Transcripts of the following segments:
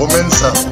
Comenzamos.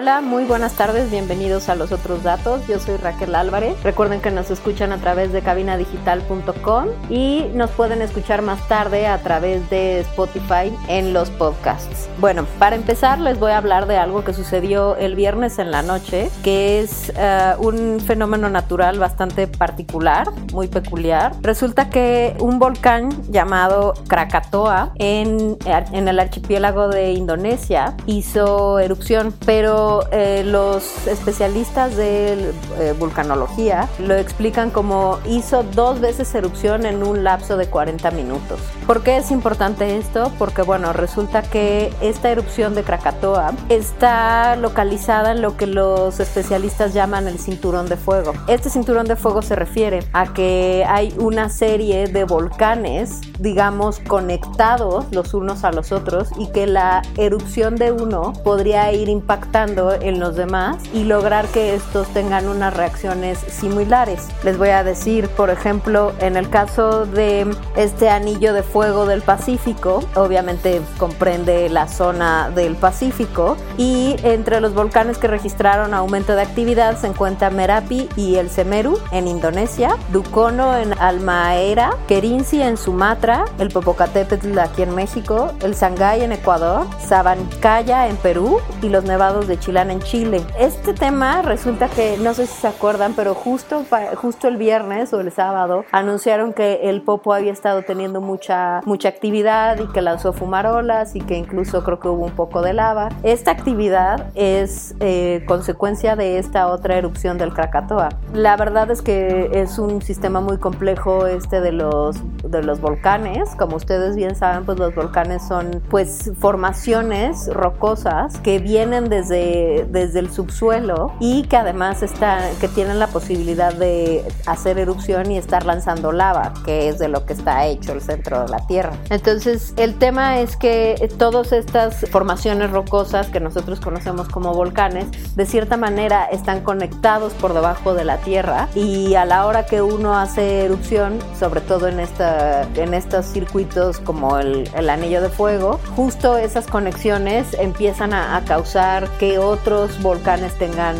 Hola, muy buenas tardes, bienvenidos a Los Otros Datos. Yo soy Raquel Álvarez. Recuerden que nos escuchan a través de cabinadigital.com y nos pueden escuchar más tarde a través de Spotify en los podcasts. Bueno, para empezar les voy a hablar de algo que sucedió el viernes en la noche, que es uh, un fenómeno natural bastante particular, muy peculiar. Resulta que un volcán llamado Krakatoa en, en el archipiélago de Indonesia hizo erupción, pero eh, los especialistas de eh, vulcanología lo explican como hizo dos veces erupción en un lapso de 40 minutos. ¿Por qué es importante esto? Porque bueno, resulta que esta erupción de Krakatoa está localizada en lo que los especialistas llaman el cinturón de fuego. Este cinturón de fuego se refiere a que hay una serie de volcanes, digamos, conectados los unos a los otros y que la erupción de uno podría ir impactando en los demás y lograr que estos tengan unas reacciones similares. Les voy a decir, por ejemplo, en el caso de este anillo de fuego del Pacífico, obviamente comprende la zona del Pacífico y entre los volcanes que registraron aumento de actividad se encuentra Merapi y el Semeru en Indonesia, Dukono en Almaera, Kerinci en Sumatra, el Popocatépetl aquí en México, el Sangay en Ecuador, Sabancaya en Perú y los nevados de En Chile. Este tema resulta que, no sé si se acuerdan, pero justo, justo el viernes o el sábado anunciaron que el Popo había estado teniendo mucha, mucha actividad y que lanzó fumarolas y que incluso creo que hubo un poco de lava. Esta actividad es eh, consecuencia de esta otra erupción del Krakatoa. La verdad es que es un sistema muy complejo este de los, de los volcanes. Como ustedes bien saben, pues los volcanes son pues formaciones rocosas que vienen desde desde, el subsuelo y que además está, que tienen la posibilidad de hacer erupción y estar lanzando lava, que es de lo que está hecho el centro de la Tierra. Entonces, el tema es que todas estas formaciones rocosas que nosotros conocemos como volcanes, de cierta manera están conectados por debajo de la Tierra y a la hora que uno hace erupción, sobre todo en, esta, en estos circuitos como el, el anillo de fuego, justo esas conexiones empiezan a, a causar que otros volcanes tengan,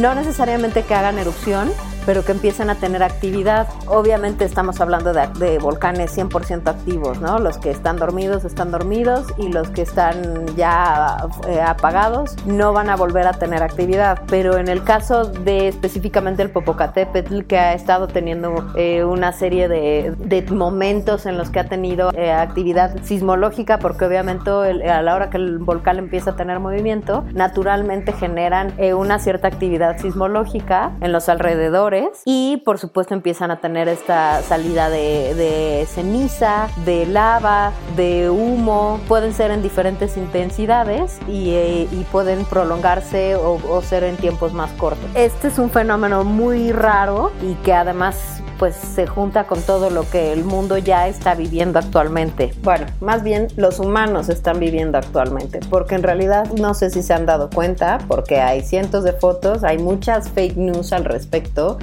no necesariamente que hagan erupción, pero que empiezan a tener actividad. Obviamente estamos hablando de, volcanes 100% activos, ¿no? Los que están dormidos están dormidos y los que están ya eh, apagados no van a volver a tener actividad. Pero en el caso de específicamente el Popocatépetl, que ha estado teniendo eh, una serie de, de, momentos en los que ha tenido eh, actividad sismológica, porque obviamente a la hora que el volcán empieza a tener movimiento, naturalmente generan una cierta actividad sismológica en los alrededores y por supuesto empiezan a tener esta salida de, ceniza, de lava, de humo, pueden ser en diferentes intensidades y, eh, pueden prolongarse o, o ser en tiempos más cortos. Este es un fenómeno muy raro y que además pues se junta con todo lo que el mundo ya está viviendo actualmente. Bueno, más bien los humanos están viviendo actualmente, porque en realidad no sé si se han dado cuenta, porque hay cientos de fotos, hay muchas fake news al respecto,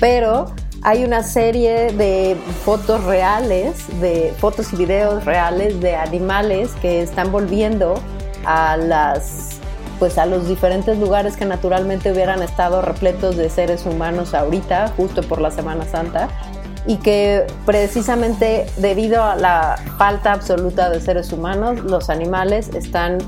pero hay una serie de fotos reales, de fotos y videos reales de animales que están volviendo a las pues a los diferentes lugares que naturalmente hubieran estado repletos de seres humanos ahorita, justo por la Semana Santa, y que precisamente debido a la falta absoluta de seres humanos, los animales están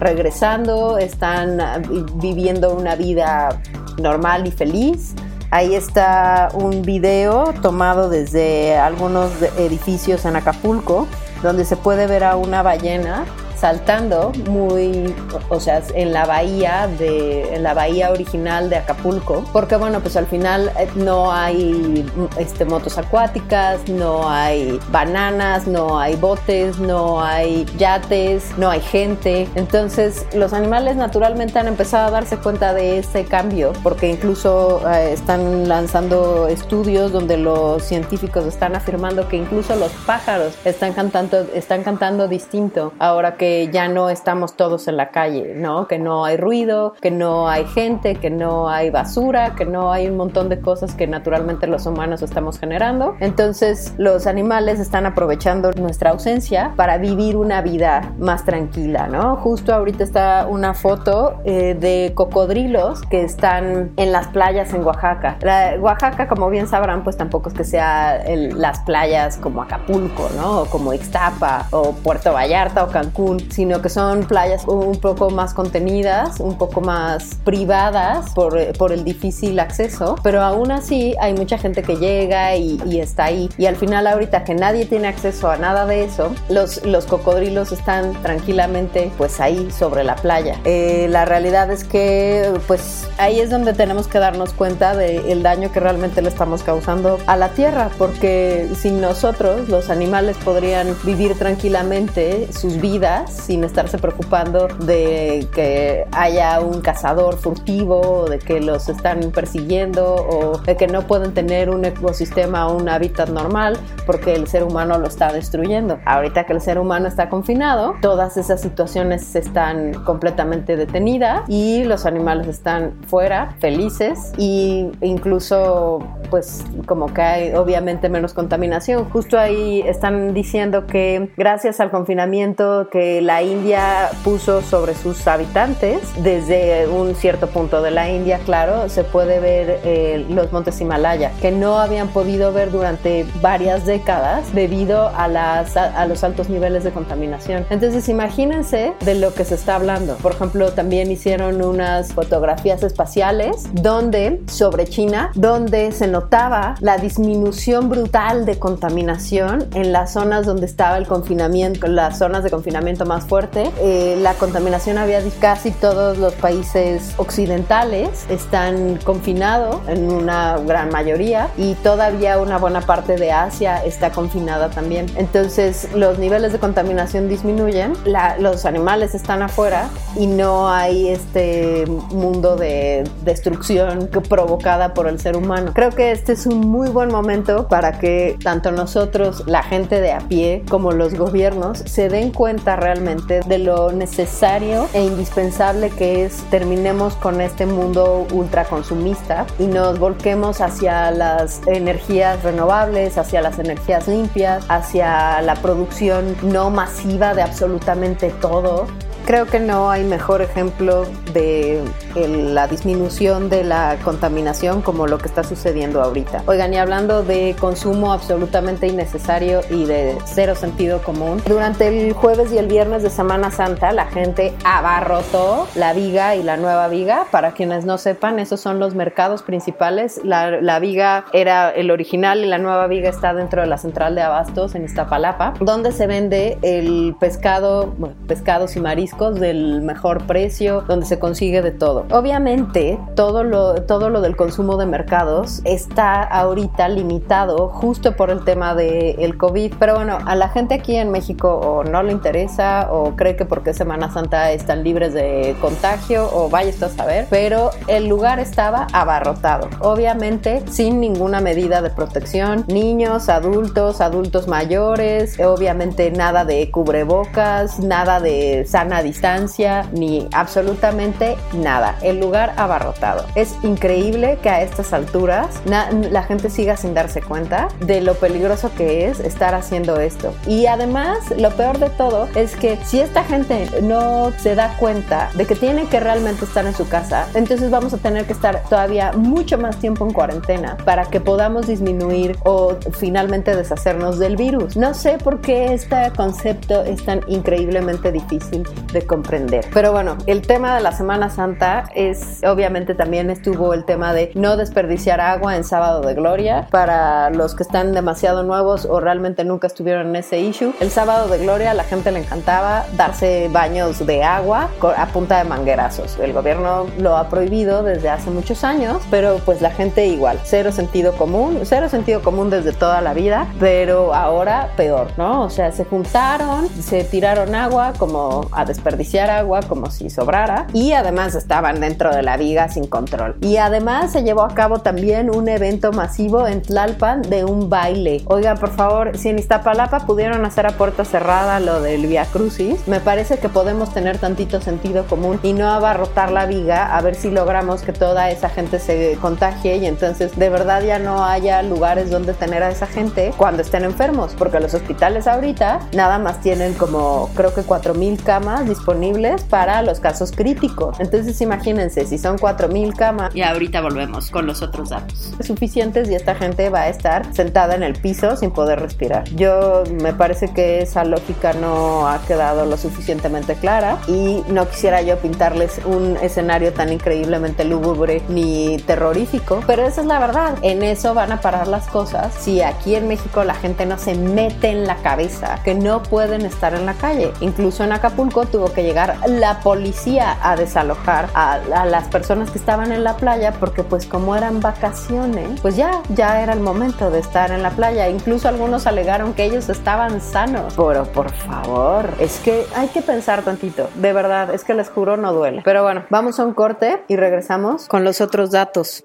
regresando, están ah, viviendo una vida normal y feliz. Ahí está un video tomado desde algunos edificios en Acapulco, donde se puede ver a una ballena saltando muy, o sea, en la bahía de, en la bahía original de Acapulco, porque bueno, pues al final eh, no hay este, motos acuáticas, no hay bananas, no hay botes, no hay yates, no hay gente. Entonces los animales naturalmente han empezado a darse cuenta de ese cambio, porque incluso eh, están lanzando estudios donde los científicos están afirmando que incluso los pájaros están cantando, están cantando distinto ahora que ya no estamos todos en la calle, ¿no? Que no hay ruido, que no hay gente, que no hay basura, que no hay un montón de cosas que naturalmente los humanos estamos generando. Entonces los animales están aprovechando nuestra ausencia para vivir una vida más tranquila, ¿no? Justo ahorita está una foto eh, de cocodrilos que están en las playas en Oaxaca. Oaxaca, como bien sabrán, pues tampoco es que sea las playas como Acapulco, ¿no? O como Ixtapa o Puerto Vallarta o Cancún, sino que son playas un poco más contenidas, un poco más privadas por, por el difícil acceso, pero aún así hay mucha gente que llega y, y, está ahí. Y al final ahorita que nadie tiene acceso a nada de eso, los, los cocodrilos están tranquilamente pues ahí sobre la playa. Eh, la realidad es que pues ahí es donde tenemos que darnos cuenta del daño que realmente le estamos causando a la tierra, porque sin nosotros los animales podrían vivir tranquilamente sus vidas sin estarse preocupando de que haya un cazador furtivo, de que los están persiguiendo o de que no pueden tener un ecosistema o un hábitat normal porque el ser humano lo está destruyendo. Ahorita que el ser humano está confinado, todas esas situaciones están completamente detenidas y los animales están fuera, felices y incluso pues como que hay obviamente menos contaminación. Justo ahí están diciendo que gracias al confinamiento que la India puso sobre sus habitantes, desde un cierto punto de la India, claro, se puede ver eh, los montes Himalaya, que no habían podido ver durante varias décadas debido a, a los altos niveles de contaminación. Entonces imagínense de lo que se está hablando. Por ejemplo, también hicieron unas fotografías espaciales donde, sobre China, donde se notaba la disminución brutal de contaminación en las zonas donde estaba el confinamiento, las zonas de confinamiento más fuerte. Eh, la contaminación había casi todos los países occidentales están confinados en una gran mayoría y todavía una buena parte de Asia está confinada también. Entonces los niveles de contaminación disminuyen, los animales están afuera y no hay este mundo de destrucción provocada por el ser humano. Creo que este es un muy buen momento para que tanto nosotros, la gente de a pie, como los gobiernos, se den cuenta realmente de lo necesario e indispensable que es terminemos con este mundo ultraconsumista y nos volquemos hacia las energías renovables, hacia las energías limpias, hacia la producción no masiva de absolutamente todo Creo que no hay mejor ejemplo de la disminución de la contaminación como lo que está sucediendo ahorita. Oigan, y hablando de consumo absolutamente innecesario y de cero sentido común, durante el jueves y el viernes de Semana Santa la gente abarrotó la Viga y la Nueva Viga. Para quienes no sepan, esos son los mercados principales. La, la Viga era el original y la Nueva Viga está dentro de la central de abastos en Iztapalapa, donde se vende el pescado, bueno, pescados y mariscos del mejor precio, donde se consigue de todo. Obviamente, todo lo, todo lo del consumo de mercados está ahorita limitado justo por el tema del el COVID, pero bueno, a la gente aquí en México o no le interesa o cree que porque Semana Santa están libres de contagio o vaya esto a saber, pero el lugar estaba abarrotado, obviamente sin ninguna medida de protección, niños, adultos, adultos mayores, obviamente nada de cubrebocas, nada de sana distancia ni absolutamente nada. El lugar abarrotado. Es increíble que a estas alturas la gente siga sin darse cuenta de lo peligroso que es estar haciendo esto. Y además, lo peor de todo es que si esta gente no se da cuenta de que tiene que realmente estar en su casa, entonces vamos a tener que estar todavía mucho más tiempo en cuarentena para que podamos disminuir o finalmente deshacernos del virus. No sé por qué este concepto es tan increíblemente difícil de de comprender. Pero bueno, el tema de la Semana Santa es, obviamente también estuvo el tema de no desperdiciar agua en sábado de gloria. Para los que están demasiado nuevos o realmente nunca estuvieron en ese issue, el sábado de gloria a la gente le encantaba darse baños de agua a punta de manguerazos. El gobierno lo ha prohibido desde hace muchos años, pero pues la gente igual, cero sentido común, cero sentido común desde toda la vida, pero ahora peor, ¿no? O sea, se juntaron, se tiraron agua como a desperdiciar agua como si sobrara y además estaban dentro de la viga sin control. Y además se llevó a cabo también un evento masivo en Tlalpan de un baile. Oiga, por favor, si en Iztapalapa pudieron hacer a puerta cerrada lo del Via Crucis, me parece que podemos tener tantito sentido común y no abarrotar la viga a ver si logramos que toda esa gente se contagie y entonces de verdad ya no haya lugares donde tener a esa gente cuando estén enfermos, porque los hospitales ahorita nada más tienen como creo que 4000 camas disponibles para los casos críticos. Entonces imagínense, si son 4000 camas y ahorita volvemos con los otros datos. Suficientes y esta gente va a estar sentada en el piso sin poder respirar. Yo me parece que esa lógica no ha quedado lo suficientemente clara y no quisiera yo pintarles un escenario tan increíblemente lúgubre ni terrorífico, pero esa es la verdad. En eso van a parar las cosas si aquí en México la gente no se mete en la cabeza que no pueden estar en la calle. Incluso en Acapulco tuvo que llegar la policía a desalojar a, las personas que estaban en la playa porque pues como eran vacaciones, pues ya, ya era el momento de estar en la playa. Incluso algunos alegaron que ellos estaban sanos. Pero por favor, es que hay que pensar tantito. De verdad, es que les juro no duele. Pero bueno, vamos a un corte y regresamos con los otros datos.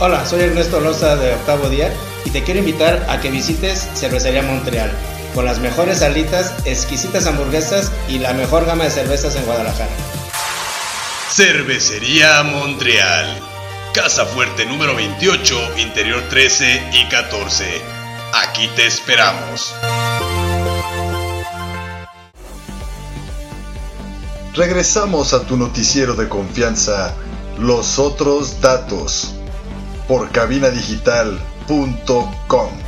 Hola, soy Ernesto Loza de Octavo Día y te quiero invitar a que visites Cervecería Montreal, con las mejores salitas, exquisitas hamburguesas y la mejor gama de cervezas en Guadalajara. Cervecería Montreal, Casa Fuerte número 28, Interior 13 y 14. Aquí te esperamos. Regresamos a tu noticiero de confianza, Los Otros Datos por cabinadigital.com.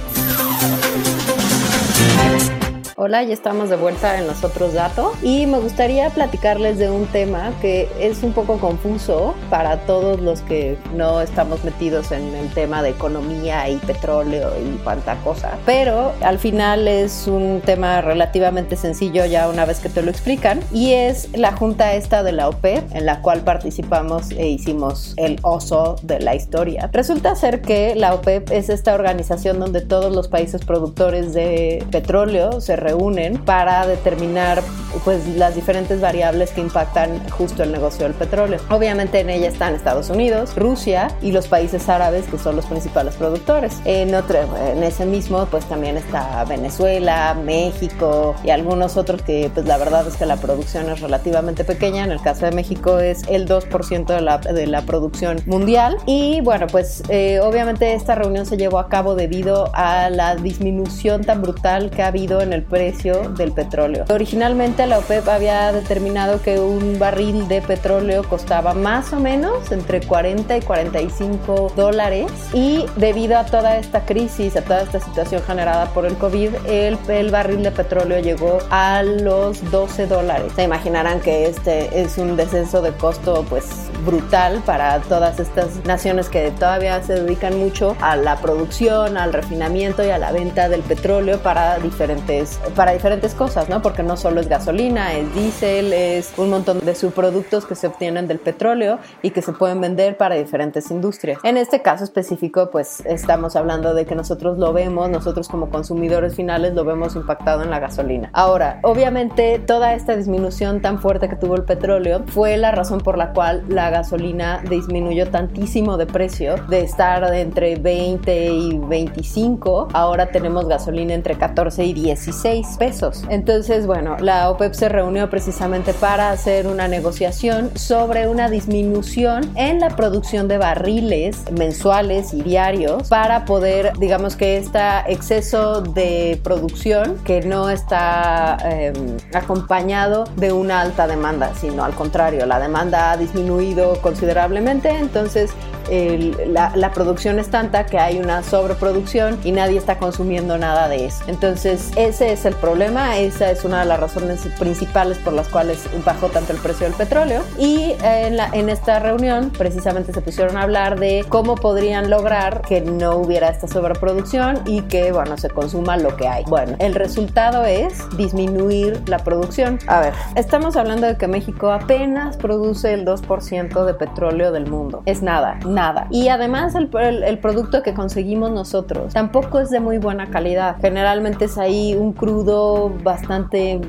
Hola, ya estamos de vuelta en los otros datos y me gustaría platicarles de un tema que es un poco confuso para todos los que no estamos metidos en el tema de economía y petróleo y cuanta cosa, pero al final es un tema relativamente sencillo ya una vez que te lo explican y es la junta esta de la OPEP en la cual participamos e hicimos el oso de la historia. Resulta ser que la OPEP es esta organización donde todos los países productores de petróleo se reúnen para determinar pues las diferentes variables que impactan justo el negocio del petróleo. Obviamente en ella están Estados Unidos, Rusia y los países árabes que son los principales productores. En otro, en ese mismo pues también está Venezuela, México y algunos otros que pues la verdad es que la producción es relativamente pequeña. En el caso de México es el 2% de la, de la producción mundial y bueno pues eh, obviamente esta reunión se llevó a cabo debido a la disminución tan brutal que ha habido en el precio del petróleo. Originalmente la OPEP había determinado que un barril de petróleo costaba más o menos entre 40 y 45 dólares y debido a toda esta crisis, a toda esta situación generada por el COVID, el, el barril de petróleo llegó a los 12 dólares. Se imaginarán que este es un descenso de costo pues brutal para todas estas naciones que todavía se dedican mucho a la producción, al refinamiento y a la venta del petróleo para diferentes para diferentes cosas, ¿no? Porque no solo es gasolina, es diésel, es un montón de subproductos que se obtienen del petróleo y que se pueden vender para diferentes industrias. En este caso específico, pues estamos hablando de que nosotros lo vemos, nosotros como consumidores finales lo vemos impactado en la gasolina. Ahora, obviamente toda esta disminución tan fuerte que tuvo el petróleo fue la razón por la cual la gasolina disminuyó tantísimo de precio, de estar entre 20 y 25, ahora tenemos gasolina entre 14 y 16 pesos. Entonces, bueno, la OPEP se reunió precisamente para hacer una negociación sobre una disminución en la producción de barriles mensuales y diarios para poder, digamos que este exceso de producción que no está em, acompañado de una alta demanda, sino al contrario, la demanda ha disminuido considerablemente, entonces la, producción es tanta que hay una sobreproducción y nadie está consumiendo nada de eso. Entonces, ese es el problema, esa es una de las razones principales por las cuales bajó tanto el precio del petróleo. Y en, en esta reunión, precisamente se pusieron a hablar de cómo podrían lograr que no hubiera esta sobreproducción y que, bueno, se consuma lo que hay. Bueno, el resultado es disminuir la producción. A ver, estamos hablando de que México apenas produce el 2% de petróleo del mundo. Es nada nada. Y además el, el, producto que conseguimos nosotros tampoco es de muy buena calidad. Generalmente es ahí un crudo bastante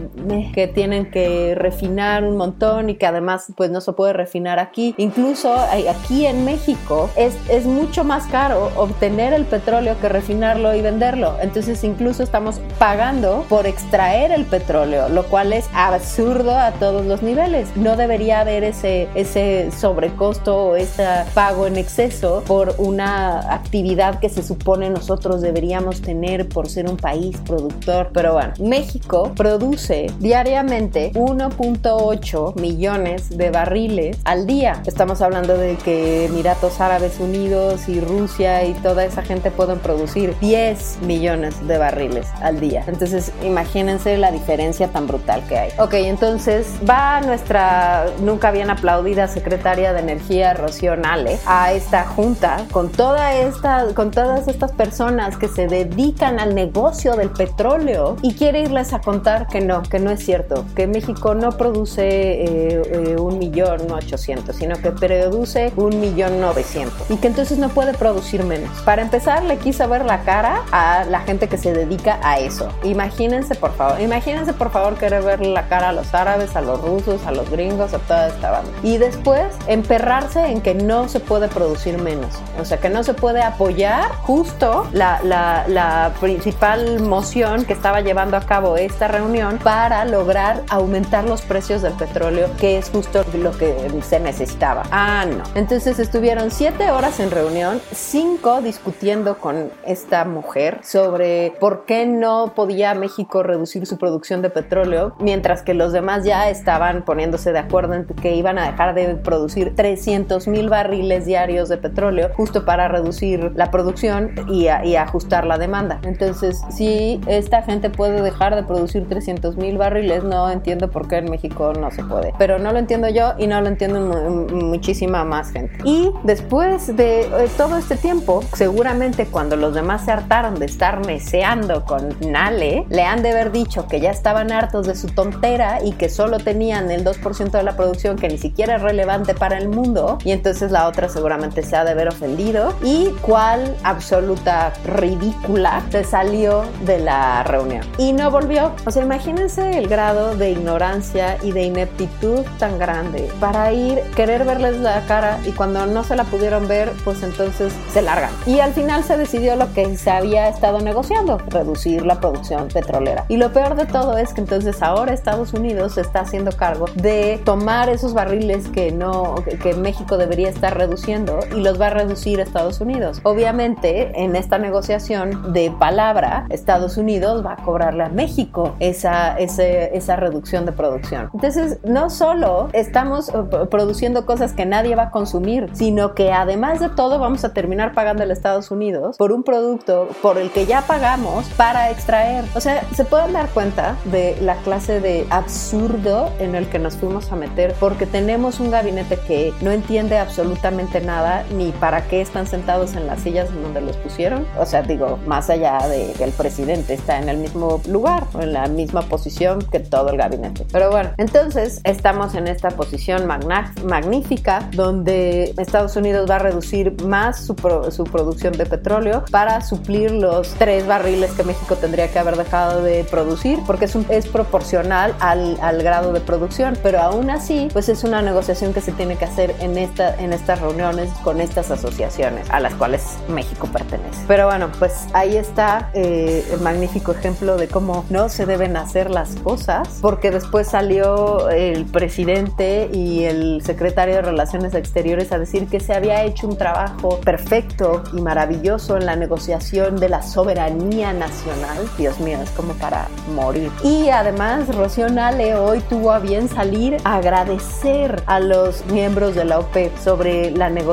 que tienen que refinar un montón y que además pues no se puede refinar aquí. Incluso aquí en México es, es mucho más caro obtener el petróleo que refinarlo y venderlo. Entonces incluso estamos pagando por extraer el petróleo, lo cual es absurdo a todos los niveles. No debería haber ese, ese sobrecosto o ese pago en exceso por una actividad que se supone nosotros deberíamos tener por ser un país productor. Pero bueno, México produce diariamente 1.8 millones de barriles al día. Estamos hablando de que Emiratos Árabes Unidos y Rusia y toda esa gente pueden producir 10 millones de barriles al día. Entonces, imagínense la diferencia tan brutal que hay. Ok, entonces va nuestra nunca bien aplaudida secretaria de Energía, Rocío Nale, a esta junta con toda esta, con todas estas personas que se dedican al negocio del petróleo y quiere irles a contar que no, que no es cierto, que México no produce eh, eh, un millón ochocientos, sino que produce un millón novecientos y que entonces no puede producir menos. Para empezar, le quiso ver la cara a la gente que se dedica a eso. Imagínense, por favor, imagínense, por favor, querer verle la cara a los árabes, a los rusos, a los gringos, a toda esta banda. Y después emperrarse en que no se puede producir menos. O sea que no se puede apoyar justo la, la, principal moción que estaba llevando a cabo esta reunión para lograr aumentar los precios del petróleo, que es justo lo que se necesitaba. Ah, no. Entonces estuvieron siete horas en reunión, cinco discutiendo con esta mujer sobre por qué no podía México reducir su producción de petróleo, mientras que los demás ya estaban poniéndose de acuerdo en que iban a dejar de producir 300 mil barriles diarios de petróleo justo para reducir la producción y, ajustar la demanda. Entonces, si esta gente puede dejar de producir 300 mil barriles, no entiendo por qué en México no se puede. Pero no lo entiendo yo y no lo entiendo muchísima más gente. Y después de eh, todo este tiempo, seguramente cuando los demás se hartaron de estar meseando con Nale, le han de haber dicho que ya estaban hartos de su tontera y que solo tenían el 2% de la producción que ni siquiera es relevante para el mundo. Y entonces la otra seguramente se ha de haber ofendido y cuál absoluta ridícula se salió de la reunión y no volvió. O sea, imagínense el grado de ignorancia y de ineptitud tan grande para ir, querer verles la cara y cuando no se la pudieron ver, pues entonces se largan. Y al final se decidió lo que se había estado negociando, reducir la producción petrolera. Y lo peor de todo es que entonces ahora Estados Unidos se está haciendo cargo de tomar esos barriles que no, que México debería estar reduciendo y los va a reducir a Estados Unidos. Obviamente, en esta negociación de palabra, Estados Unidos va a cobrarle a México esa, esa reducción de producción. Entonces, no solo estamos eh, produciendo cosas que nadie va a consumir, sino que además de todo vamos a terminar pagando a Estados Unidos por un producto por el que ya pagamos para extraer. O sea, se pueden dar cuenta de la clase de absurdo en el que nos fuimos a meter porque tenemos un gabinete que no entiende absolutamente nada ni para qué están sentados en las sillas en donde los pusieron. O sea, digo, más allá de que el presidente está en el mismo lugar en la misma posición que todo el gabinete. Pero bueno, entonces estamos en esta posición magnífica donde Estados Unidos va a reducir más su, su producción de petróleo para suplir los tres barriles que México tendría que haber dejado de producir porque es, un, es proporcional al, al grado de producción. Pero aún así, pues es una negociación que se tiene que hacer en, esta, en estas reuniones con estas asociaciones a las cuales México pertenece. Pero bueno, pues ahí está eh, el magnífico ejemplo de cómo no se deben hacer las cosas, porque después salió el presidente y el secretario de Relaciones Exteriores a decir que se había hecho un trabajo perfecto y maravilloso en la negociación de la soberanía nacional. Dios mío, es como para morir. Y además, Rocío Nale hoy tuvo a bien salir a agradecer a los miembros de la OPEP sobre la negociación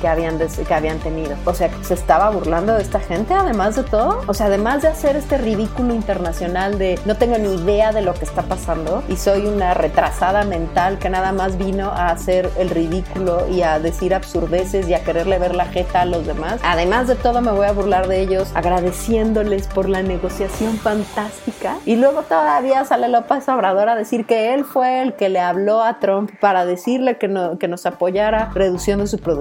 que habían, que habían tenido. O sea, se estaba burlando de esta gente, además de todo. O sea, además de hacer este ridículo internacional de no tengo ni idea de lo que está pasando y soy una retrasada mental que nada más vino a hacer el ridículo y a decir absurdeces y a quererle ver la jeta a los demás. Además de todo, me voy a burlar de ellos agradeciéndoles por la negociación fantástica. Y luego todavía sale López Obrador a decir que él fue el que le habló a Trump para decirle que, no, que nos apoyara reduciendo su producción.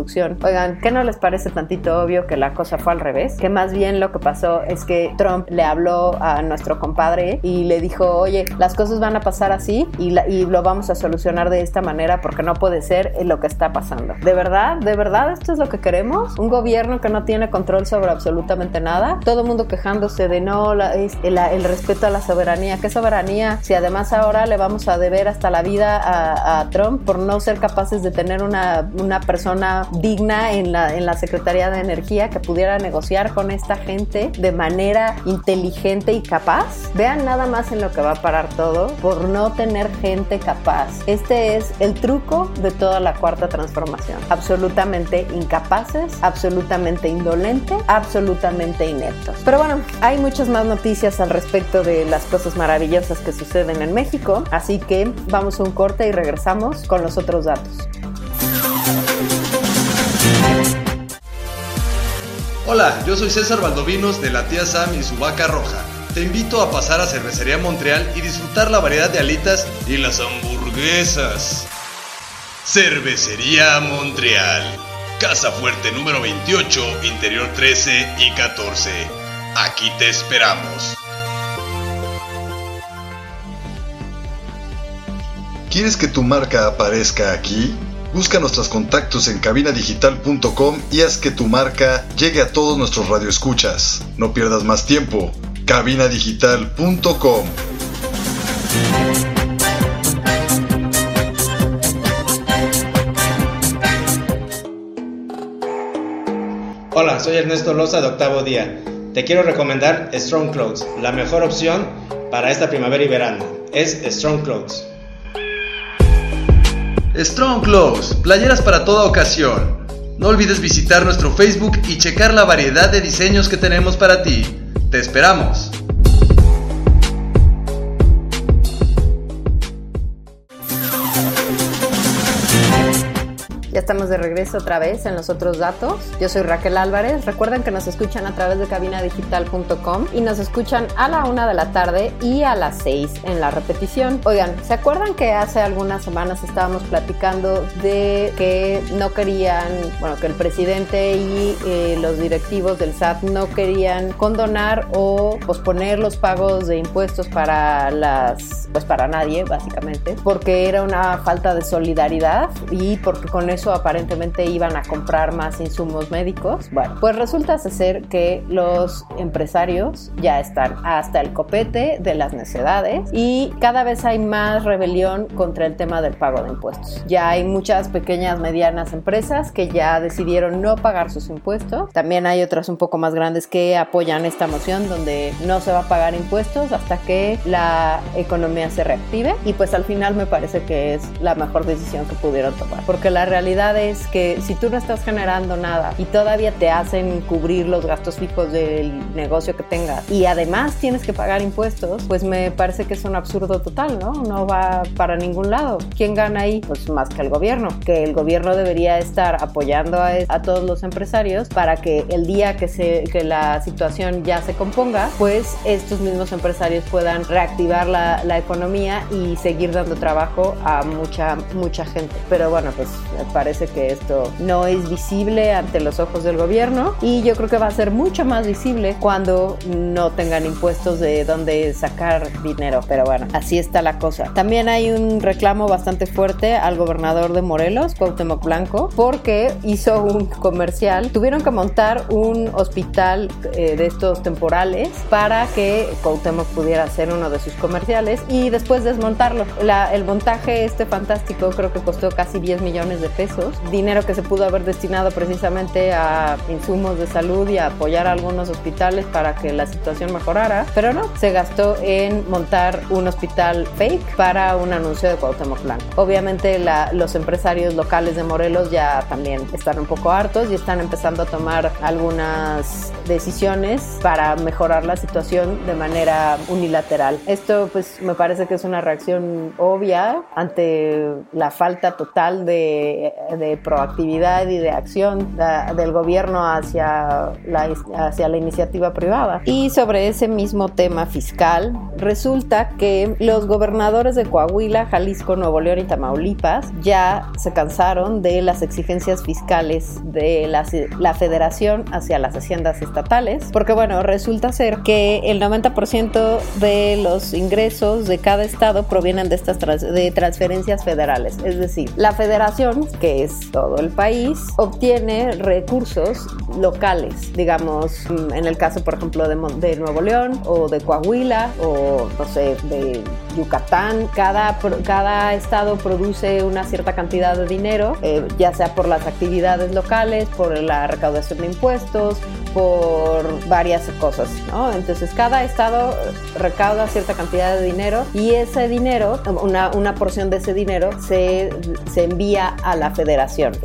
Oigan, ¿qué no les parece tantito obvio que la cosa fue al revés? Que más bien lo que pasó es que Trump le habló a nuestro compadre y le dijo, oye, las cosas van a pasar así y, y lo vamos a solucionar de esta manera porque no puede ser lo que está pasando. ¿De verdad? ¿De verdad esto es lo que queremos? ¿Un gobierno que no tiene control sobre absolutamente nada? Todo mundo quejándose de no, la, el, el, respeto a la soberanía. ¿Qué soberanía? Si además ahora le vamos a deber hasta la vida a, a Trump por no ser capaces de tener una, una persona digna en la, en la Secretaría de Energía que pudiera negociar con esta gente de manera inteligente y capaz. Vean nada más en lo que va a parar todo por no tener gente capaz. Este es el truco de toda la cuarta transformación. Absolutamente incapaces, absolutamente indolentes, absolutamente ineptos. Pero bueno, hay muchas más noticias al respecto de las cosas maravillosas que suceden en México, así que vamos a un corte y regresamos con los otros datos. Hola, yo soy César Valdovinos de la tía Sam y su vaca roja. Te invito a pasar a Cervecería Montreal y disfrutar la variedad de alitas y las hamburguesas. Cervecería Montreal. Casa Fuerte número 28, interior 13 y 14. Aquí te esperamos. ¿Quieres que tu marca aparezca aquí? Busca nuestros contactos en cabinadigital.com y haz que tu marca llegue a todos nuestros radioescuchas. No pierdas más tiempo. cabinadigital.com Hola, soy Ernesto Loza de Octavo Día. Te quiero recomendar Strong Clothes, la mejor opción para esta primavera y verano. Es Strong Clothes. Strong Clothes, playeras para toda ocasión. No olvides visitar nuestro Facebook y checar la variedad de diseños que tenemos para ti. Te esperamos. Ya estamos de regreso otra vez en los otros datos. Yo soy Raquel Álvarez. Recuerden que nos escuchan a través de cabinadigital.com y nos escuchan a la una de la tarde y a las seis en la repetición. Oigan, ¿se acuerdan que hace algunas semanas estábamos platicando de que no querían, bueno, que el presidente y eh, los directivos del SAT no querían condonar o posponer los pagos de impuestos para las, pues para nadie, básicamente, porque era una falta de solidaridad y porque con eso aparentemente iban a comprar más insumos médicos. Bueno, pues resulta ser que los empresarios ya están hasta el copete de las necedades y cada vez hay más rebelión contra el tema del pago de impuestos. Ya hay muchas pequeñas, medianas empresas que ya decidieron no pagar sus impuestos. También hay otras un poco más grandes que apoyan esta moción donde no se va a pagar impuestos hasta que la economía se reactive y pues al final me parece que es la mejor decisión que pudieron tomar. Porque la realidad es que si tú no estás generando nada y todavía te hacen cubrir los gastos fijos del negocio que tengas y además tienes que pagar impuestos, pues me parece que es un absurdo total, ¿no? No va para ningún lado. ¿Quién gana ahí? Pues más que el gobierno, que el gobierno debería estar apoyando a, a todos los empresarios para que el día que, se, que la situación ya se componga, pues estos mismos empresarios puedan reactivar la, la economía y seguir dando trabajo a mucha, mucha gente. Pero bueno, pues me parece que esto no es visible ante los ojos del gobierno y yo creo que va a ser mucho más visible cuando no tengan impuestos de dónde sacar dinero. Pero bueno, así está la cosa. También hay un reclamo bastante fuerte al gobernador de Morelos, Cuauhtémoc Blanco, porque hizo un comercial. Tuvieron que montar un hospital eh, de estos temporales para que Cuauhtémoc pudiera hacer uno de sus comerciales y después desmontarlo. La, el montaje este fantástico creo que costó casi 10 millones de pesos, dinero que se pudo haber destinado precisamente a insumos de salud y a apoyar a algunos hospitales para que la situación mejorara, pero no, se gastó en montar un hospital fake para un anuncio de Cuauhtémoc Blanco. Obviamente los empresarios locales de Morelos ya también están un poco hartos y están empezando a tomar algunas decisiones para mejorar la situación de manera unilateral. Esto pues me parece que es una reacción obvia ante la falta total de, de proactividad y de acción de, del gobierno hacia la, hacia la iniciativa privada. Y sobre ese mismo tema fiscal, resulta que los gobernadores de Coahuila, Jalisco, Nuevo León y Tamaulipas ya se cansaron de las exigencias fiscales de la, la federación hacia las haciendas estatales, porque bueno, resulta ser que el 90% de los ingresos de cada estado provienen de estas de transferencias federales, es decir, la federación, que es todo el país, obtiene recursos locales, digamos, en el caso, por ejemplo, de, Nuevo León o de Coahuila o, no sé, de Yucatán, cada, cada estado produce una cierta cantidad de dinero, eh, ya sea por las actividades locales, por la recaudación de impuestos, por varias cosas. Entonces cada estado recauda cierta cantidad de dinero y ese dinero, una, una porción de ese dinero se, se envía a la federación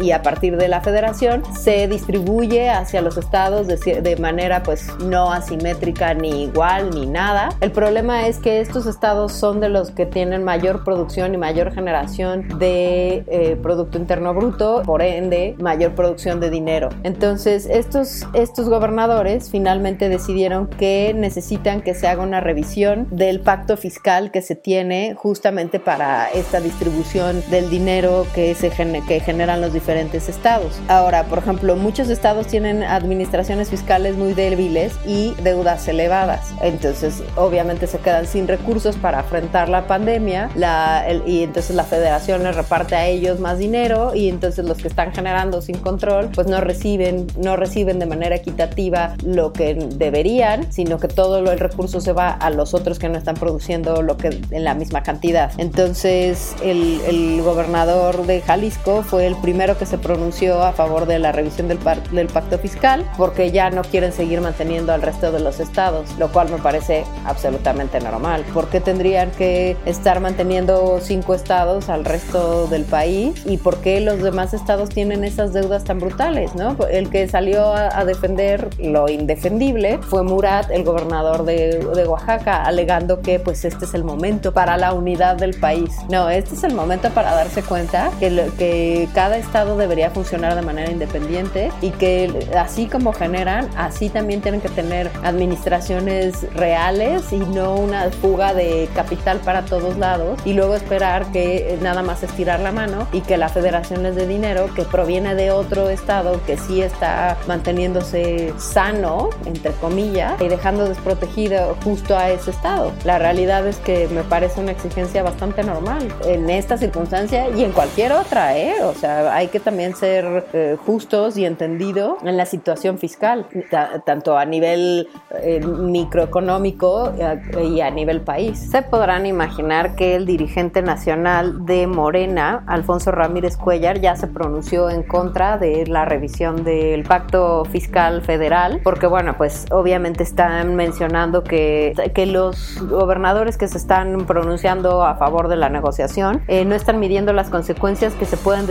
y a partir de la federación se distribuye hacia los estados de, de manera pues no asimétrica ni igual ni nada. El problema es que estos estados son de los que tienen mayor producción y mayor generación de eh, Producto Interno Bruto, por ende mayor producción de dinero. Entonces estos, estos gobernadores finalmente decidieron que necesitan que se haga una revisión del pacto fiscal que se tiene justamente para esta distribución del dinero que, se que generan los diferentes estados. Ahora, por ejemplo, muchos estados tienen administraciones fiscales muy débiles y deudas elevadas. Entonces, obviamente se quedan sin recursos para afrontar la pandemia la, el, y entonces la federación les reparte a ellos más dinero y entonces los que están generando sin control pues no reciben, no reciben de manera equitativa lo que deberían, sino que todo el recurso se va a los otros que no están produciendo lo que en la misma cantidad. Entonces el, el gobernador de Jalisco fue el primero que se pronunció a favor de la revisión del, del pacto fiscal porque ya no quieren seguir manteniendo al resto de los estados, lo cual me parece absolutamente normal. ¿Por qué tendrían que estar manteniendo cinco estados al resto del país? ¿Y por qué los demás estados tienen esas deudas tan brutales? ¿no? El que salió a, a defender lo indefendible fue Murat, el gobernador de, de, Oaxaca, alegando que pues este es el momento para la unidad del país. No, este es el momento para darse cuenta que, lo, que cada estado debería funcionar de manera independiente y que así como generan, así también tienen que tener administraciones reales y no una fuga de capital para todos lados y luego esperar que nada más estirar la mano y que la federación es de dinero que proviene de otro estado que sí está manteniéndose sano, entre comillas, y dejando desprotegido justo a ese estado. La realidad es que me parece una exigencia bastante normal en esta circunstancia y en cualquier otra, ¿eh? O sea, hay que también ser eh, justos y entendido en la situación fiscal, tanto a nivel eh, microeconómico eh, y a nivel país. Se podrán imaginar que el dirigente nacional de Morena, Alfonso Ramírez Cuellar, ya se pronunció en contra de la revisión del pacto fiscal federal porque bueno, pues obviamente están mencionando que, que los gobernadores que se están pronunciando a favor de la negociación eh, no están midiendo las consecuencias que se pueden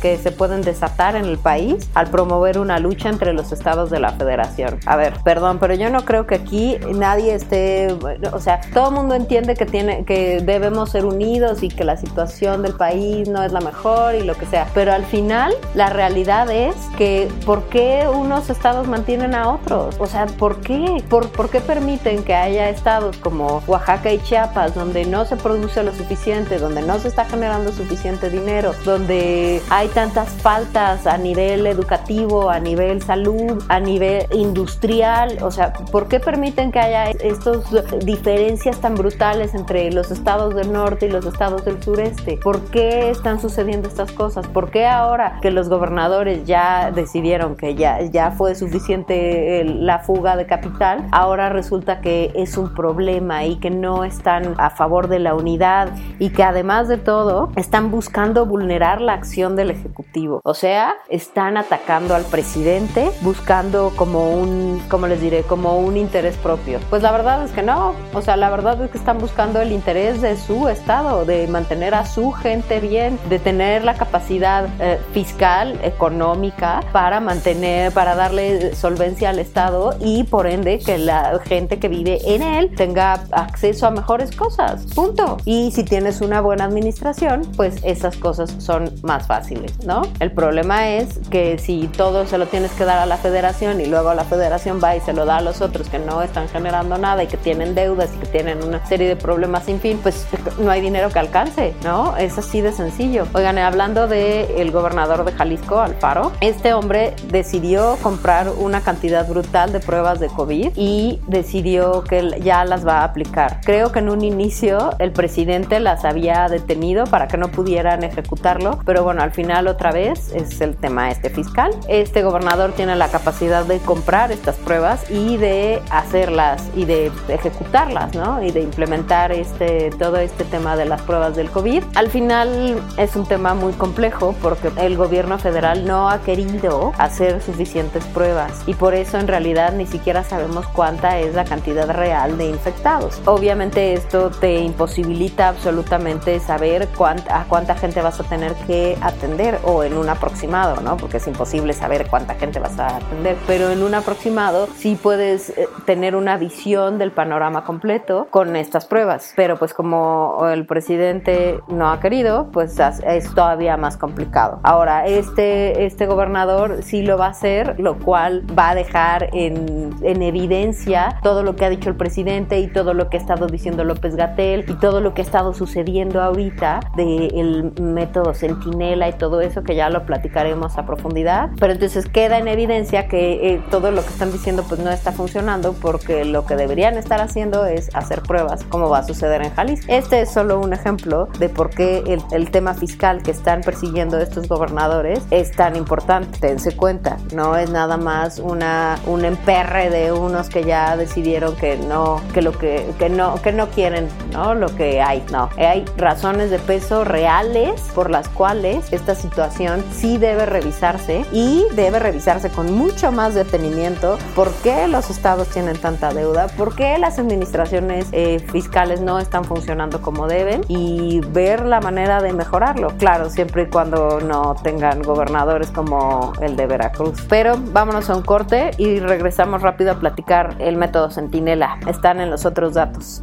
que se pueden desatar en el país al promover una lucha entre los estados de la federación. A ver, perdón, pero yo no creo que aquí nadie esté, o sea, todo el mundo entiende que tiene que debemos ser unidos y que la situación del país no es la mejor y lo que sea, pero al final la realidad es que ¿por qué unos estados mantienen a otros? O sea, ¿por qué? ¿Por, ¿por qué permiten que haya estados como Oaxaca y Chiapas donde no se produce lo suficiente, donde no se está generando suficiente dinero, donde hay tantas faltas a nivel educativo, a nivel salud, a nivel industrial? O sea, ¿por qué permiten que haya estas diferencias tan brutales entre los estados del norte y los estados del sureste? ¿Por qué están sucediendo estas cosas? ¿Por qué ahora que los gobernadores ya decidieron que ya, ya fue suficiente la fuga de capital, ahora resulta que es un problema y que no están a favor de la unidad y que además de todo están buscando vulnerar la acción del Ejecutivo. O sea, están atacando al presidente buscando como un, como les diré, como un interés propio. Pues la verdad es que no. O sea, la verdad es que están buscando el interés de su Estado, de mantener a su gente bien, de tener la capacidad eh, fiscal, económica para mantener, para darle solvencia al Estado y por ende que la gente que vive en él tenga acceso a mejores cosas. Punto. Y si tienes una buena administración, pues esas cosas son más fáciles, ¿no? El problema es que si todo se lo tienes que dar a la federación y luego la federación va y se lo da a los otros que no están generando nada y que tienen deudas y que tienen una serie de problemas sin fin, pues no hay dinero que alcance, ¿no? Es así de sencillo. Oigan, hablando del el gobernador de Jalisco, Alfaro, este hombre decidió comprar una cantidad brutal de pruebas de COVID y decidió que ya las va a aplicar. Creo que en un inicio el presidente las había detenido para que no pudieran ejecutarlo, pero bueno, al final otra vez es el tema este fiscal. Este gobernador tiene la capacidad de comprar estas pruebas y de hacerlas y de ejecutarlas, ¿no? Y de implementar este todo este tema de las pruebas del COVID. Al final es un tema muy complejo porque el gobierno federal no ha querido hacer suficientes pruebas y por eso en realidad ni siquiera sabemos cuánta es la cantidad real de infectados. Obviamente esto te imposibilita absolutamente saber cuánta, a cuánta gente vas a tener que atender o en un aproximado, ¿no? Porque es imposible saber cuánta gente vas a atender, pero en un aproximado sí puedes eh, tener una visión del panorama completo con estas pruebas, pero pues como el presidente no ha querido, pues es todavía más complicado. Ahora, este, este gobernador sí lo va a hacer, lo cual va a dejar en, en evidencia todo lo que ha dicho el presidente y todo lo que ha estado diciendo López Gatel y todo lo que ha estado sucediendo ahorita del método Centinela y todo eso que ya lo platicaremos a profundidad. Pero entonces queda en evidencia que eh, todo lo que están diciendo pues no está funcionando porque lo que deberían estar haciendo es hacer pruebas como va a suceder en Jalisco. Este es solo un ejemplo de por qué el, el tema fiscal que están persiguiendo estos gobernadores es tan importante. Tense cuenta, no es nada más una, un emperre de unos que ya decidieron que no, que lo que, que no, que no quieren, ¿no? Lo que hay, no. Hay razones de peso reales por las cuales esta situación sí debe revisarse y debe revisarse con mucho más detenimiento por qué los estados tienen tanta deuda, por qué las administraciones eh, fiscales no están funcionando como deben y ver la manera de mejorarlo. Claro, siempre y cuando no tengan gobernadores como el de Veracruz. Pero vámonos a un corte y regresamos rápido a platicar el método Centinela. Están en los otros datos.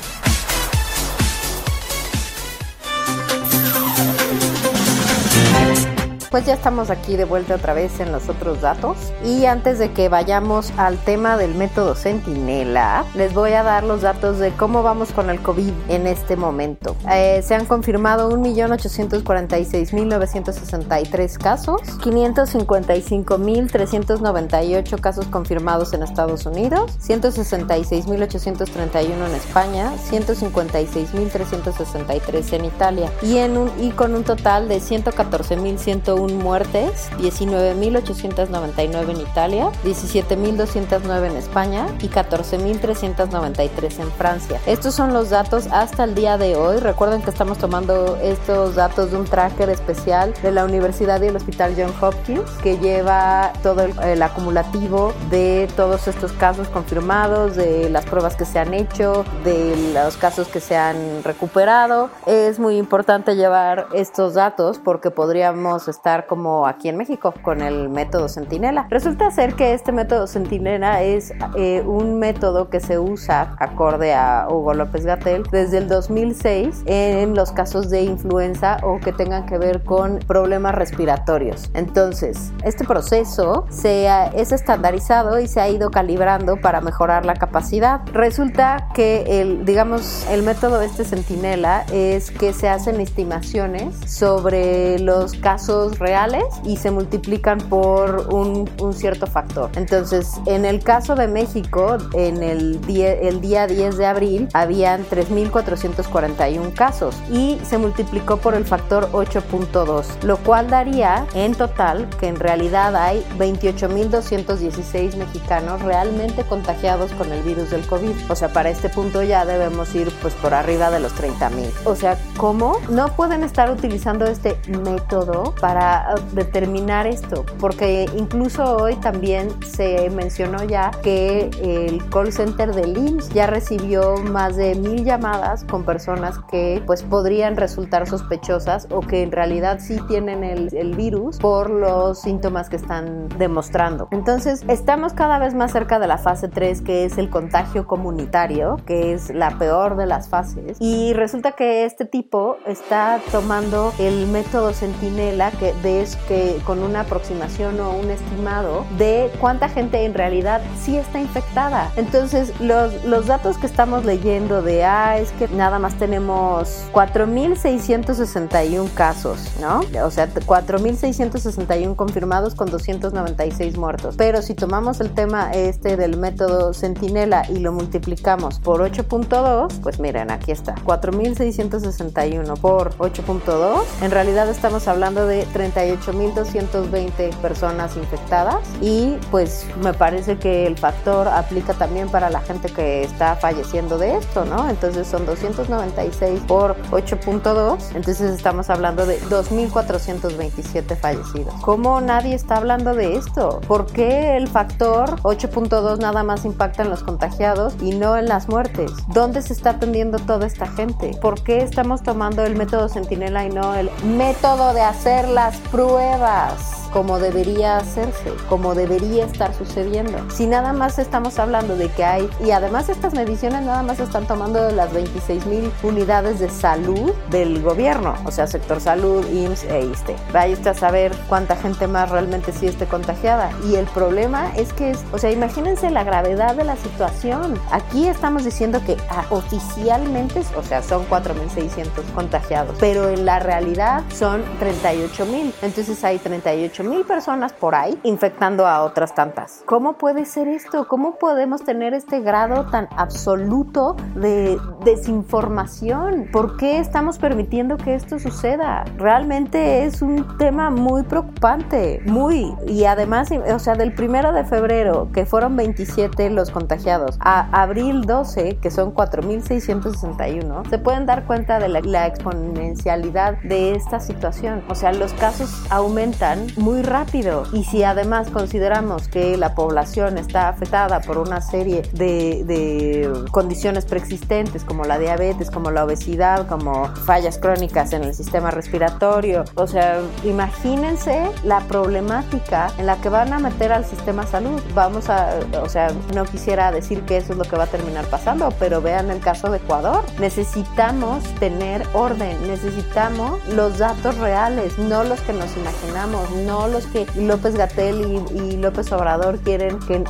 Pues ya estamos aquí de vuelta otra vez en los otros datos. Y antes de que vayamos al tema del método Centinela, les voy a dar los datos de cómo vamos con el COVID en este momento. Eh, se han confirmado 1.846.963 casos, 555.398 casos confirmados en Estados Unidos, 166.831 en España, 156.363 en Italia y, en un, y con un total de 114.101 muertes, 19.899 en Italia, 17.209 en España y 14.393 en Francia. Estos son los datos hasta el día de hoy. Recuerden que estamos tomando estos datos de un tracker especial de la Universidad y el Hospital John Hopkins que lleva todo el, el acumulativo de todos estos casos confirmados, de las pruebas que se han hecho, de los casos que se han recuperado. Es muy importante llevar estos datos porque podríamos estar como aquí en México con el método Centinela. Resulta ser que este método Centinela es eh, un método que se usa acorde a Hugo López Gatel desde el 2006 en los casos de influenza o que tengan que ver con problemas respiratorios. Entonces, este proceso se es estandarizado y se ha ido calibrando para mejorar la capacidad. Resulta que el, digamos, el método este Centinela es que se hacen estimaciones sobre los casos reales y se multiplican por un, cierto factor. Entonces, en el caso de México, en el, día, el día 10 de abril, habían 3.441 casos y se multiplicó por el factor 8.2, lo cual daría en total que en realidad hay 28.216 mexicanos realmente contagiados con el virus del COVID. O sea, para este punto ya debemos ir pues por arriba de los 30.000. O sea, ¿cómo? No pueden estar utilizando este método para determinar esto, porque incluso hoy también se mencionó ya que el call center del IMSS ya recibió más de mil llamadas con personas que pues podrían resultar sospechosas o que en realidad sí tienen el, el virus por los síntomas que están demostrando. Entonces estamos cada vez más cerca de la fase 3 que es el contagio comunitario, que es la peor de las fases y resulta que este tipo está tomando el método centinela que de que con una aproximación o un estimado de cuánta gente en realidad sí está infectada. Entonces, los, los datos que estamos leyendo de, ah, es que nada más tenemos 4.661 casos, ¿no? O sea, 4.661 confirmados con 296 muertos. Pero si tomamos el tema este del método Centinela y lo multiplicamos por 8.2, pues miren, aquí está. 4.661 por 8.2, en realidad estamos hablando de 38.220 personas infectadas y pues me parece que el factor aplica también para la gente que está falleciendo de esto, ¿no? Entonces son 296 por 8.2, entonces estamos hablando de 2.427 fallecidos. ¿Cómo nadie está hablando de esto? ¿Por qué el factor 8.2 nada más impacta en los contagiados y no en las muertes? ¿Dónde se está atendiendo toda esta gente? ¿Por qué estamos tomando el método Centinela y no el método de hacer las pruebas? Como debería hacerse, como debería estar sucediendo. Si nada más estamos hablando de que hay, y además estas mediciones nada más están tomando de las 26 mil unidades de salud del gobierno, o sea, sector salud, IMSS e ISTE. Vaya usted a saber cuánta gente más realmente sí esté contagiada. Y el problema es que, es, o sea, imagínense la gravedad de la situación. Aquí estamos diciendo que ah, oficialmente, o sea, son 4.600 contagiados, pero en la realidad son 38 mil. Entonces hay 38 mil personas por ahí infectando a otras tantas. ¿Cómo puede ser esto? ¿Cómo podemos tener este grado tan absoluto de desinformación? ¿Por qué estamos permitiendo que esto suceda? Realmente es un tema muy preocupante, muy. Y además, o sea, del primero de febrero, que fueron 27 los contagiados, a abril 12, que son 4.661, se pueden dar cuenta de la, la exponencialidad de esta situación. O sea, los casos aumentan muy muy rápido. Y si además consideramos que la población está afectada por una serie de, de condiciones preexistentes como la diabetes, como la obesidad, como fallas crónicas en el sistema respiratorio, o sea, imagínense la problemática en la que van a meter al sistema salud. Vamos a, o sea, no quisiera decir que eso es lo que va a terminar pasando, pero vean el caso de Ecuador. Necesitamos tener orden, necesitamos los datos reales, no los que nos imaginamos, no los que López Gatel y, López Obrador quieren, que,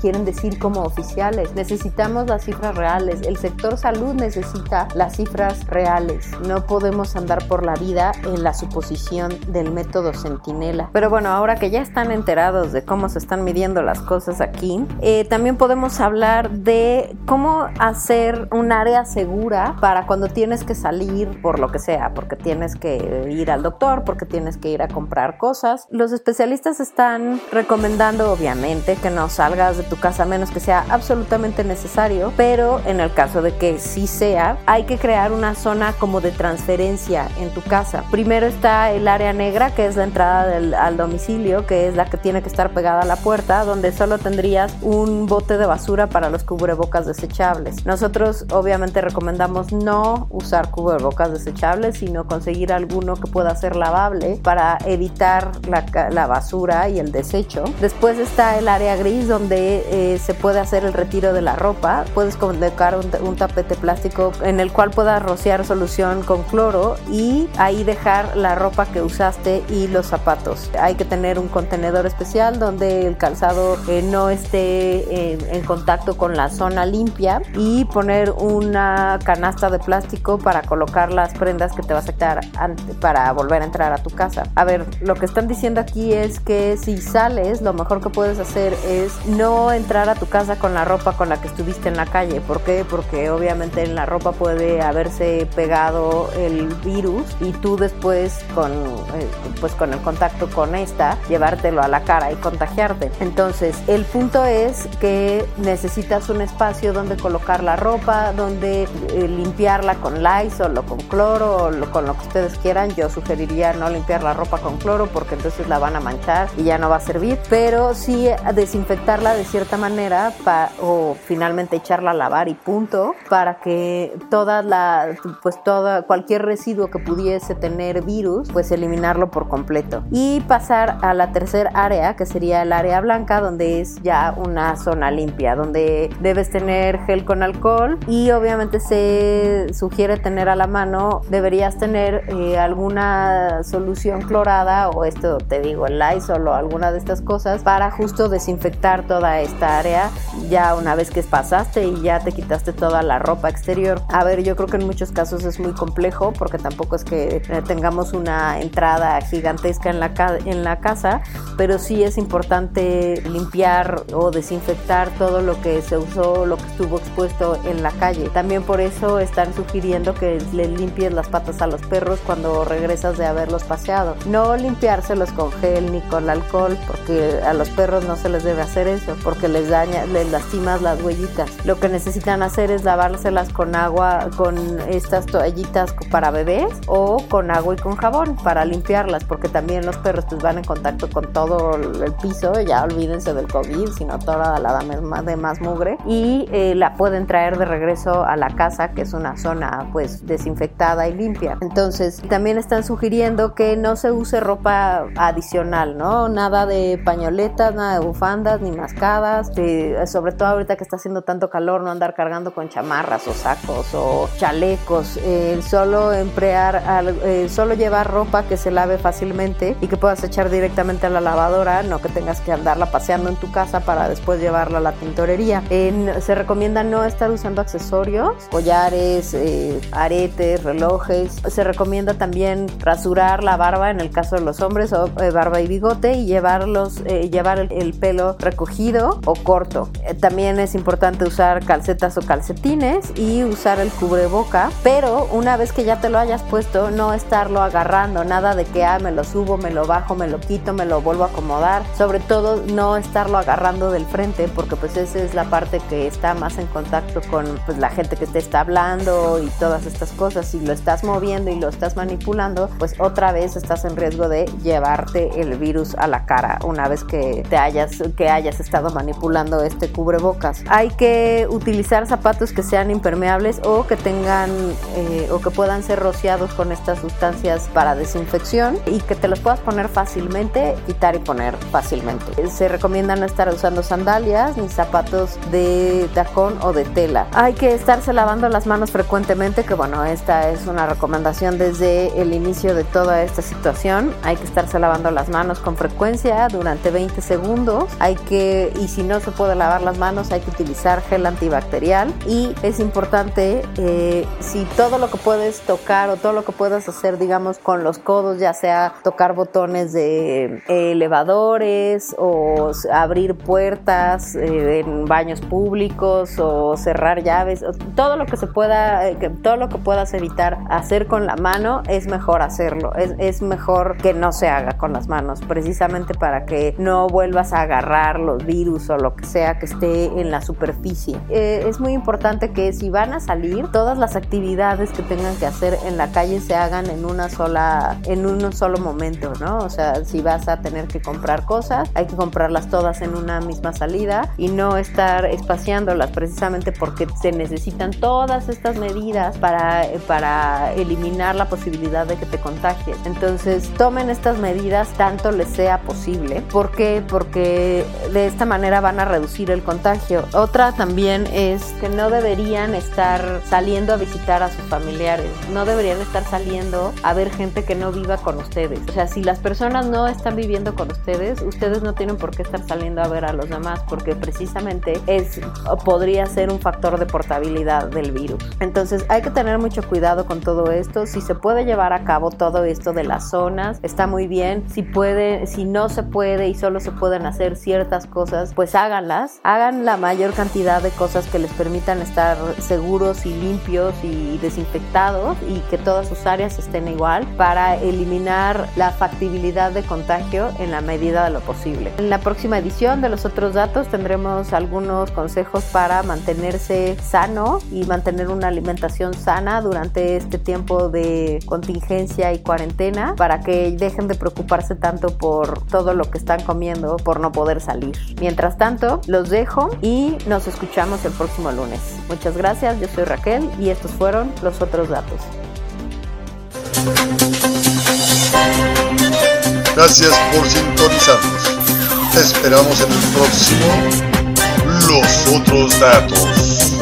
quieren decir como oficiales. Necesitamos las cifras reales. El sector salud necesita las cifras reales. No podemos andar por la vida en la suposición del método centinela. Pero bueno, ahora que ya están enterados de cómo se están midiendo las cosas aquí, eh, también podemos hablar de cómo hacer un área segura para cuando tienes que salir por lo que sea, porque tienes que ir al doctor, porque tienes que ir a comprar cosas. Los especialistas están recomendando, obviamente, que no salgas de tu casa a menos que sea absolutamente necesario, pero en el caso de que sí sea, hay que crear una zona como de transferencia en tu casa. Primero está el área negra, que es la entrada al domicilio, que es la que tiene que estar pegada a la puerta, donde solo tendrías un bote de basura para los cubrebocas desechables. Nosotros obviamente recomendamos no usar cubrebocas desechables, sino conseguir alguno que pueda ser lavable para evitar la, basura y el desecho. Después está el área gris donde eh, se puede hacer el retiro de la ropa. Puedes colocar un, tapete plástico en el cual puedas rociar solución con cloro y ahí dejar la ropa que usaste y los zapatos. Hay que tener un contenedor especial donde el calzado eh, no esté en contacto con la zona limpia y poner una canasta de plástico para colocar las prendas que te vas a quitar para volver a entrar a tu casa. A ver, lo que están diciendo aquí es que si sales, lo mejor que puedes hacer es no entrar a tu casa con la ropa con la que estuviste en la calle. ¿Por qué? Porque obviamente en la ropa puede haberse pegado el virus y tú después con, eh, pues con el contacto con esta, llevártelo a la cara y contagiarte. Entonces, el punto es que necesitas un espacio donde colocar la ropa, donde eh, limpiarla con Lysol o con cloro o con lo que ustedes quieran. Yo sugeriría no limpiar la ropa con cloro porque entonces la van a manchar y ya no va a servir, pero sí desinfectarla de cierta manera o finalmente echarla a lavar y punto para que toda la pues toda cualquier residuo que pudiese tener virus, pues eliminarlo por completo. Y pasar a la tercera área que sería el área blanca donde es ya una zona limpia, donde debes tener gel con alcohol y obviamente se sugiere tener a la mano, deberías tener eh, alguna solución clorada esto te digo, el Lysol o alguna de estas cosas para justo desinfectar toda esta área ya una vez que pasaste y ya te quitaste toda la ropa exterior. A ver, yo creo que en muchos casos es muy complejo porque tampoco es que eh, tengamos una entrada gigantesca en la, en la casa, pero sí es importante limpiar o desinfectar todo lo que se usó, lo que estuvo expuesto en la calle. También por eso están sugiriendo que le limpies las patas a los perros cuando regresas de haberlos paseado. No limpiárselos con gel ni con alcohol, porque a los perros no se les debe hacer eso, porque les daña, les lastimas las huellitas. Lo que necesitan hacer es lavárselas con agua, con estas toallitas para bebés o con agua y con jabón para limpiarlas, porque también los perros pues van en contacto con todo el piso, ya olvídense del COVID, sino toda la de más mugre y eh, la pueden traer de regreso a la casa, que es una zona pues desinfectada y limpia. Entonces, también están sugiriendo que no se use ropa adicional, ¿no? Nada de pañoletas, nada de bufandas ni mascadas, sobre todo ahorita que está haciendo tanto calor, no andar cargando con chamarras o sacos o chalecos, eh, solo emplear, eh, solo llevar ropa que se lave fácilmente y que puedas echar directamente a la lavadora, no que tengas que andarla paseando en tu casa para después llevarla a la tintorería. se recomienda no estar usando accesorios, collares, eh, aretes, relojes. Se recomienda también rasurar la barba en el caso de los hombres o barba y bigote y llevarlos, llevar el, pelo recogido o corto. también es importante usar calcetas o calcetines y usar el cubreboca, pero una vez que ya te lo hayas puesto, no estarlo agarrando, nada de que ah, me lo subo, me lo bajo, me lo quito, me lo vuelvo a acomodar, sobre todo no estarlo agarrando del frente, porque pues esa es la parte que está más en contacto con pues, la gente que te está hablando y todas estas cosas, si lo estás moviendo y lo estás manipulando, pues otra vez estás en riesgo de llevarte el virus a la cara una vez que te hayas que hayas estado manipulando este cubrebocas. Hay que utilizar zapatos que sean impermeables o que tengan eh, o que puedan ser rociados con estas sustancias para desinfección y que te los puedas poner fácilmente, quitar y poner fácilmente. Se recomienda no estar usando sandalias ni zapatos de tacón o de tela. Hay que estarse lavando las manos frecuentemente, que bueno, esta es una recomendación desde el inicio de toda esta situación. Hay que estarse lavando las manos con frecuencia durante 20 segundos. Hay que, y si no se puede lavar las manos, hay que utilizar gel antibacterial. Y es importante, eh, si todo lo que puedes tocar o todo lo que puedas hacer, digamos, con los codos, ya sea tocar botones de elevadores o abrir puertas eh, en baños públicos o cerrar llaves, todo lo que se pueda, eh, todo lo que puedas evitar hacer con la mano es mejor hacerlo, es, es mejor que no se haga con las manos, precisamente para que no vuelvas a agarrar los virus o lo que sea que esté en la superficie. Eh, es muy importante que si van a salir, todas las actividades que tengan que hacer en la calle se hagan en una sola, en un solo momento, ¿no? O sea, si vas a tener que comprar cosas, hay que comprarlas todas en una misma salida y no estar espaciándolas precisamente porque se necesitan todas estas medidas para, para eliminar la posibilidad de que te contagies. Entonces, tomen estas medidas tanto les sea posible. ¿Por qué? Porque de esta manera van a reducir el contagio. Otra también es que no deberían estar saliendo a visitar a sus familiares, no deberían estar saliendo a ver gente que no viva con ustedes. O sea, si las personas no están viviendo con ustedes, ustedes no tienen por qué estar saliendo a ver a los demás porque precisamente es podría ser un factor de portabilidad del virus. Entonces, hay que tener mucho cuidado con todo esto. Si se puede llevar a cabo todo esto de las zonas, está muy bien. Si puede, si no se puede y solo se pueden hacer ciertas cosas, pues háganlas. Hagan la mayor cantidad de cosas que les permitan estar seguros y limpios y desinfectados y que todas sus áreas estén igual para eliminar la factibilidad de contagio en la medida de lo posible. En la próxima edición de los otros datos tendremos algunos consejos para mantenerse sano y mantener una alimentación sana durante este tiempo de contingencia y cuarentena para que dejen de preocuparse tanto por todo lo que están comiendo por no poder salir. Mientras tanto, los dejo y nos escuchamos el próximo lunes. Muchas gracias, yo soy Raquel y estos fueron los otros datos. Gracias por sintonizarnos. Te esperamos en el próximo Los otros datos.